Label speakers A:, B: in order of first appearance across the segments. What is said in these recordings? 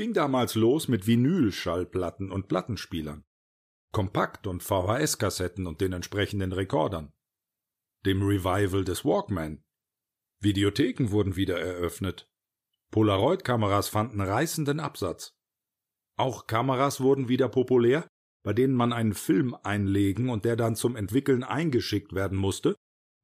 A: ging damals los mit Vinylschallplatten und Plattenspielern, Kompakt- und VHS-Kassetten und den entsprechenden Rekordern, dem Revival des Walkman. Videotheken wurden wieder eröffnet. Polaroid-Kameras fanden reißenden Absatz. Auch Kameras wurden wieder populär, bei denen man einen Film einlegen und der dann zum Entwickeln eingeschickt werden musste,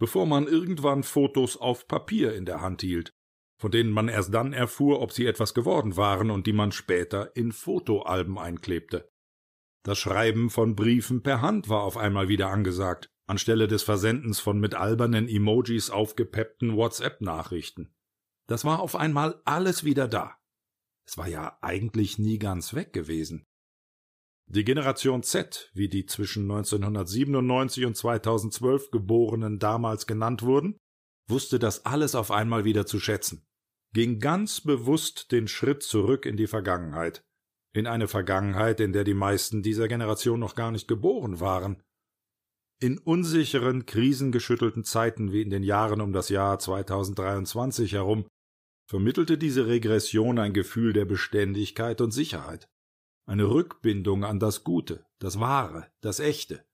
A: bevor man irgendwann Fotos auf Papier in der Hand hielt, von denen man erst dann erfuhr, ob sie etwas geworden waren und die man später in Fotoalben einklebte. Das Schreiben von Briefen per Hand war auf einmal wieder angesagt, anstelle des Versendens von mit albernen Emojis aufgepeppten WhatsApp-Nachrichten. Das war auf einmal alles wieder da. Es war ja eigentlich nie ganz weg gewesen. Die Generation Z, wie die zwischen 1997 und 2012 Geborenen damals genannt wurden, wusste das alles auf einmal wieder zu schätzen, ging ganz bewusst den Schritt zurück in die Vergangenheit, in eine Vergangenheit, in der die meisten dieser Generation noch gar nicht geboren waren. In unsicheren, krisengeschüttelten Zeiten wie in den Jahren um das Jahr 2023 herum vermittelte diese Regression ein Gefühl der Beständigkeit und Sicherheit eine Rückbindung an das Gute, das Wahre, das Echte,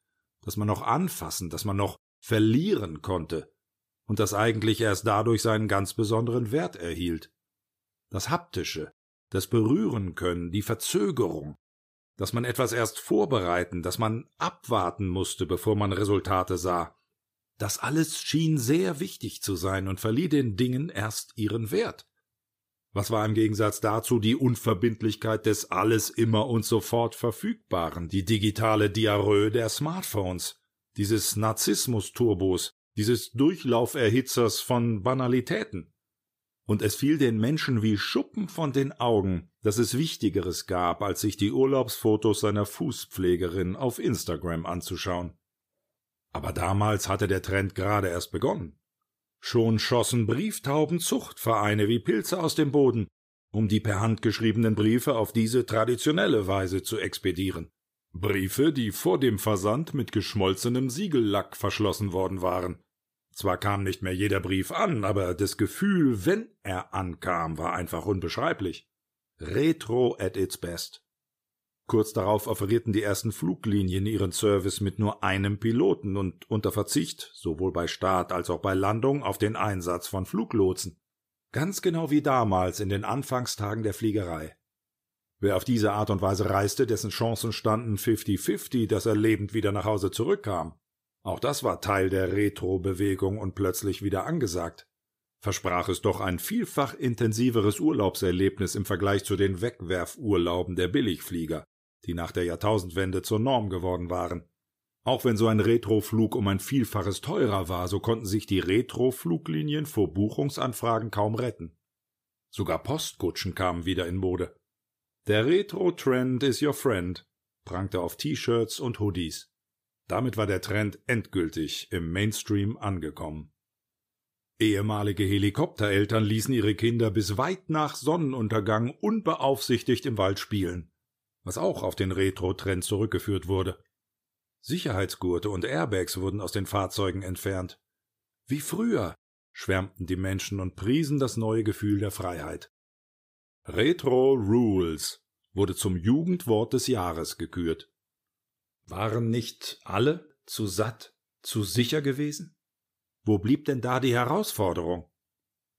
A: das man noch anfassen, das man noch verlieren konnte und das eigentlich erst dadurch seinen ganz besonderen Wert erhielt. Das Haptische, das Berühren können, die Verzögerung, dass man etwas erst vorbereiten, dass man abwarten musste, bevor man Resultate sah. Das alles schien sehr wichtig zu sein und verlieh den Dingen erst ihren Wert. Was war im Gegensatz dazu die Unverbindlichkeit des alles immer und sofort Verfügbaren, die digitale Diarrhoe der Smartphones, dieses Narzissmus-Turbos, dieses Durchlauferhitzers von Banalitäten? Und es fiel den Menschen wie Schuppen von den Augen, dass es Wichtigeres gab, als sich die Urlaubsfotos seiner Fußpflegerin auf Instagram anzuschauen. Aber damals hatte der Trend gerade erst begonnen. Schon schossen Brieftaubenzuchtvereine wie Pilze aus dem Boden, um die per Hand geschriebenen Briefe auf diese traditionelle Weise zu expedieren. Briefe, die vor dem Versand mit geschmolzenem Siegellack verschlossen worden waren. Zwar kam nicht mehr jeder Brief an, aber das Gefühl, wenn er ankam, war einfach unbeschreiblich. Retro at its best. Kurz darauf offerierten die ersten Fluglinien ihren Service mit nur einem Piloten und unter Verzicht, sowohl bei Start als auch bei Landung, auf den Einsatz von Fluglotsen. Ganz genau wie damals in den Anfangstagen der Fliegerei. Wer auf diese Art und Weise reiste, dessen Chancen standen 50-50, dass er lebend wieder nach Hause zurückkam. Auch das war Teil der Retro-Bewegung und plötzlich wieder angesagt. Versprach es doch ein vielfach intensiveres Urlaubserlebnis im Vergleich zu den Wegwerfurlauben der Billigflieger die nach der Jahrtausendwende zur Norm geworden waren. Auch wenn so ein Retroflug um ein Vielfaches teurer war, so konnten sich die Retrofluglinien vor Buchungsanfragen kaum retten. Sogar Postkutschen kamen wieder in Mode. Der Retro-Trend is your friend, prangte auf T-Shirts und Hoodies. Damit war der Trend endgültig im Mainstream angekommen. Ehemalige Helikoptereltern ließen ihre Kinder bis weit nach Sonnenuntergang unbeaufsichtigt im Wald spielen was auch auf den Retro-Trend zurückgeführt wurde. Sicherheitsgurte und Airbags wurden aus den Fahrzeugen entfernt. Wie früher, schwärmten die Menschen und priesen das neue Gefühl der Freiheit. Retro Rules wurde zum Jugendwort des Jahres gekürt. Waren nicht alle zu satt, zu sicher gewesen? Wo blieb denn da die Herausforderung?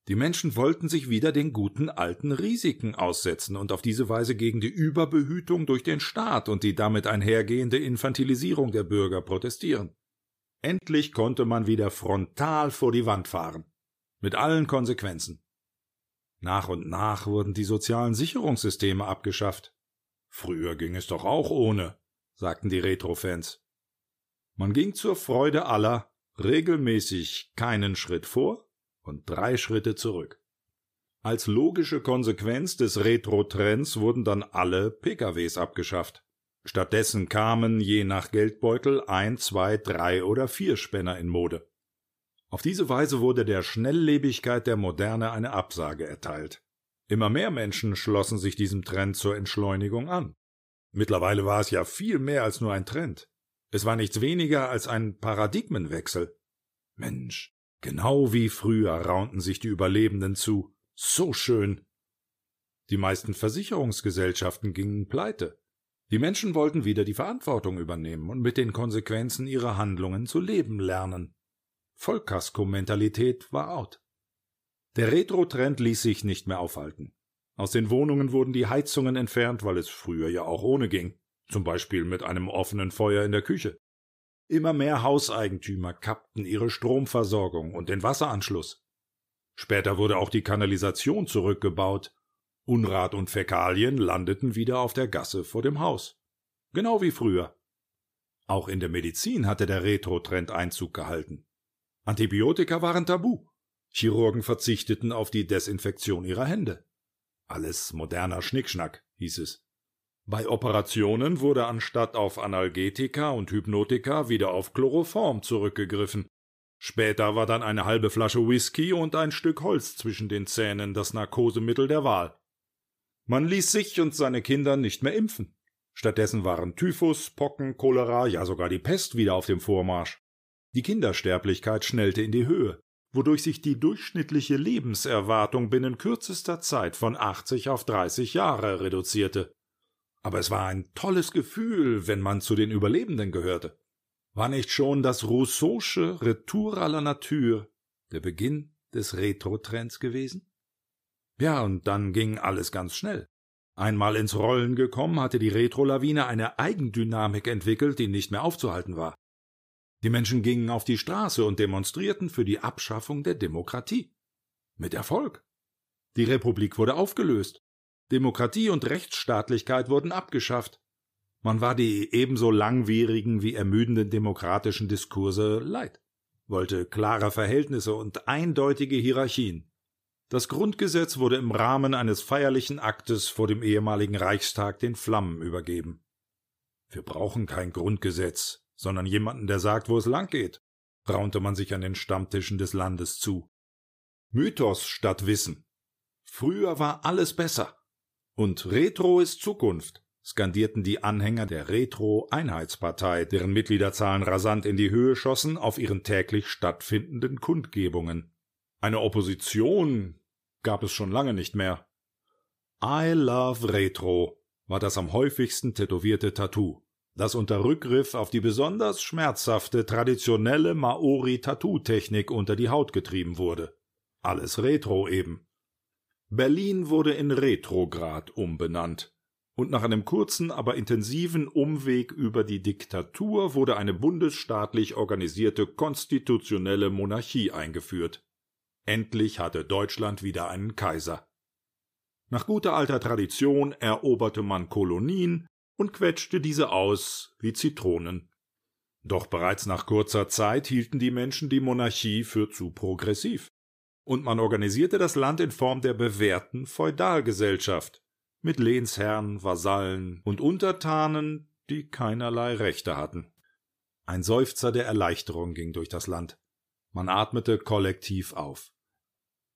A: Die Menschen wollten sich wieder den guten alten Risiken aussetzen und auf diese Weise gegen die Überbehütung durch den Staat und die damit einhergehende Infantilisierung der Bürger protestieren. Endlich konnte man wieder frontal vor die Wand fahren. Mit allen Konsequenzen. Nach und nach wurden die sozialen Sicherungssysteme abgeschafft. Früher ging es doch auch ohne, sagten die Retrofans. Man ging zur Freude aller regelmäßig keinen Schritt vor und drei Schritte zurück. Als logische Konsequenz des Retro-Trends wurden dann alle PKWs abgeschafft. Stattdessen kamen je nach Geldbeutel ein, zwei, drei oder vier Spänner in Mode. Auf diese Weise wurde der Schnelllebigkeit der Moderne eine Absage erteilt. Immer mehr Menschen schlossen sich diesem Trend zur Entschleunigung an. Mittlerweile war es ja viel mehr als nur ein Trend. Es war nichts weniger als ein Paradigmenwechsel. Mensch, Genau wie früher raunten sich die Überlebenden zu. So schön. Die meisten Versicherungsgesellschaften gingen pleite. Die Menschen wollten wieder die Verantwortung übernehmen und mit den Konsequenzen ihrer Handlungen zu leben lernen. Vollkasko-Mentalität war out. Der Retro-Trend ließ sich nicht mehr aufhalten. Aus den Wohnungen wurden die Heizungen entfernt, weil es früher ja auch ohne ging, zum Beispiel mit einem offenen Feuer in der Küche. Immer mehr Hauseigentümer kappten ihre Stromversorgung und den Wasseranschluss. Später wurde auch die Kanalisation zurückgebaut. Unrat und Fäkalien landeten wieder auf der Gasse vor dem Haus. Genau wie früher. Auch in der Medizin hatte der Retro-Trend Einzug gehalten. Antibiotika waren tabu. Chirurgen verzichteten auf die Desinfektion ihrer Hände. Alles moderner Schnickschnack, hieß es. Bei Operationen wurde anstatt auf Analgetika und Hypnotika wieder auf Chloroform zurückgegriffen. Später war dann eine halbe Flasche Whisky und ein Stück Holz zwischen den Zähnen das Narkosemittel der Wahl. Man ließ sich und seine Kinder nicht mehr impfen. Stattdessen waren Typhus, Pocken, Cholera, ja sogar die Pest wieder auf dem Vormarsch. Die Kindersterblichkeit schnellte in die Höhe wodurch sich die durchschnittliche Lebenserwartung binnen kürzester Zeit von 80 auf 30 Jahre reduzierte. Aber es war ein tolles Gefühl, wenn man zu den Überlebenden gehörte. War nicht schon das Rousseausche Retour à la Nature der Beginn des Retro-Trends gewesen? Ja, und dann ging alles ganz schnell. Einmal ins Rollen gekommen, hatte die Retro-Lawine eine Eigendynamik entwickelt, die nicht mehr aufzuhalten war. Die Menschen gingen auf die Straße und demonstrierten für die Abschaffung der Demokratie. Mit Erfolg. Die Republik wurde aufgelöst. Demokratie und Rechtsstaatlichkeit wurden abgeschafft. Man war die ebenso langwierigen wie ermüdenden demokratischen Diskurse leid, wollte klare Verhältnisse und eindeutige Hierarchien. Das Grundgesetz wurde im Rahmen eines feierlichen Aktes vor dem ehemaligen Reichstag den Flammen übergeben. Wir brauchen kein Grundgesetz, sondern jemanden, der sagt, wo es lang geht, raunte man sich an den Stammtischen des Landes zu. Mythos statt Wissen. Früher war alles besser. Und Retro ist Zukunft, skandierten die Anhänger der Retro-Einheitspartei, deren Mitgliederzahlen rasant in die Höhe schossen auf ihren täglich stattfindenden Kundgebungen. Eine Opposition gab es schon lange nicht mehr. I love Retro war das am häufigsten tätowierte Tattoo das unter Rückgriff auf die besonders schmerzhafte traditionelle Maori-Tattoo-Technik unter die Haut getrieben wurde. Alles Retro eben. Berlin wurde in Retrograd umbenannt. Und nach einem kurzen, aber intensiven Umweg über die Diktatur wurde eine bundesstaatlich organisierte konstitutionelle Monarchie eingeführt. Endlich hatte Deutschland wieder einen Kaiser. Nach guter alter Tradition eroberte man Kolonien, und quetschte diese aus wie Zitronen. Doch bereits nach kurzer Zeit hielten die Menschen die Monarchie für zu progressiv, und man organisierte das Land in Form der bewährten Feudalgesellschaft mit Lehnsherren, Vasallen und Untertanen, die keinerlei Rechte hatten. Ein Seufzer der Erleichterung ging durch das Land. Man atmete kollektiv auf.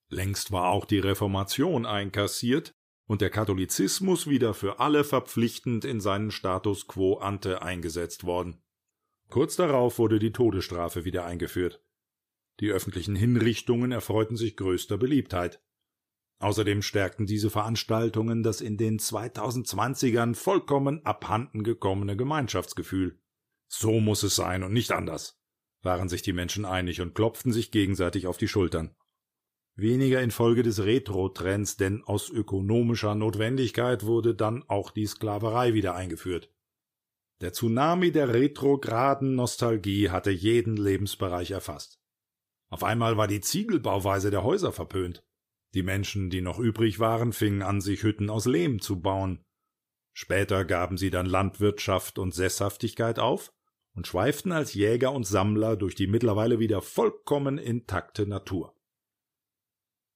A: Längst war auch die Reformation einkassiert, und der Katholizismus wieder für alle verpflichtend in seinen Status quo ante eingesetzt worden. Kurz darauf wurde die Todesstrafe wieder eingeführt. Die öffentlichen Hinrichtungen erfreuten sich größter Beliebtheit. Außerdem stärkten diese Veranstaltungen das in den 2020ern vollkommen abhanden gekommene Gemeinschaftsgefühl. So muss es sein und nicht anders, waren sich die Menschen einig und klopften sich gegenseitig auf die Schultern weniger infolge des Retro-Trends, denn aus ökonomischer Notwendigkeit wurde dann auch die Sklaverei wieder eingeführt. Der Tsunami der retrograden Nostalgie hatte jeden Lebensbereich erfasst. Auf einmal war die Ziegelbauweise der Häuser verpönt. Die Menschen, die noch übrig waren, fingen an, sich Hütten aus Lehm zu bauen. Später gaben sie dann Landwirtschaft und Sesshaftigkeit auf und schweiften als Jäger und Sammler durch die mittlerweile wieder vollkommen intakte Natur.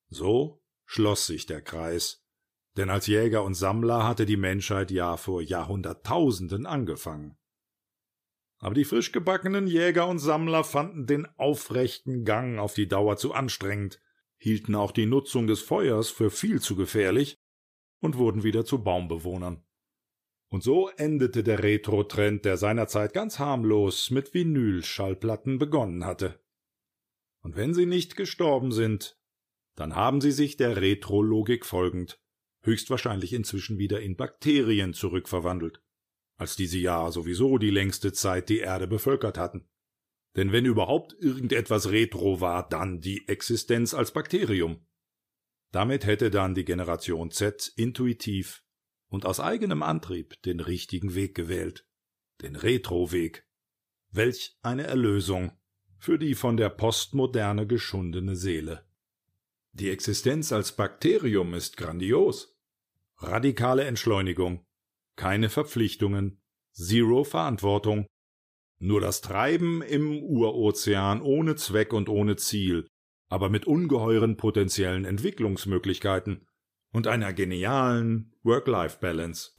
A: So schloss sich der Kreis, denn als Jäger und Sammler hatte die Menschheit ja vor Jahrhunderttausenden angefangen. Aber die frisch gebackenen Jäger und Sammler fanden den aufrechten Gang auf die Dauer zu anstrengend, hielten auch die Nutzung des Feuers für viel zu gefährlich und wurden wieder zu Baumbewohnern. Und so endete der Retro-Trend, der seinerzeit ganz harmlos mit Vinylschallplatten begonnen hatte. Und wenn sie nicht gestorben sind, dann haben sie sich der Retrologik folgend höchstwahrscheinlich inzwischen wieder in Bakterien zurückverwandelt, als diese ja sowieso die längste Zeit die Erde bevölkert hatten. Denn wenn überhaupt irgendetwas retro war, dann die Existenz als Bakterium. Damit hätte dann die Generation Z intuitiv und aus eigenem Antrieb den richtigen Weg gewählt, den Retro-Weg. Welch eine Erlösung für die von der Postmoderne geschundene Seele. Die Existenz als Bakterium ist grandios. Radikale Entschleunigung, keine Verpflichtungen, Zero Verantwortung, nur das Treiben im Urozean ohne Zweck und ohne Ziel, aber mit ungeheuren potenziellen Entwicklungsmöglichkeiten und einer genialen Work-Life-Balance.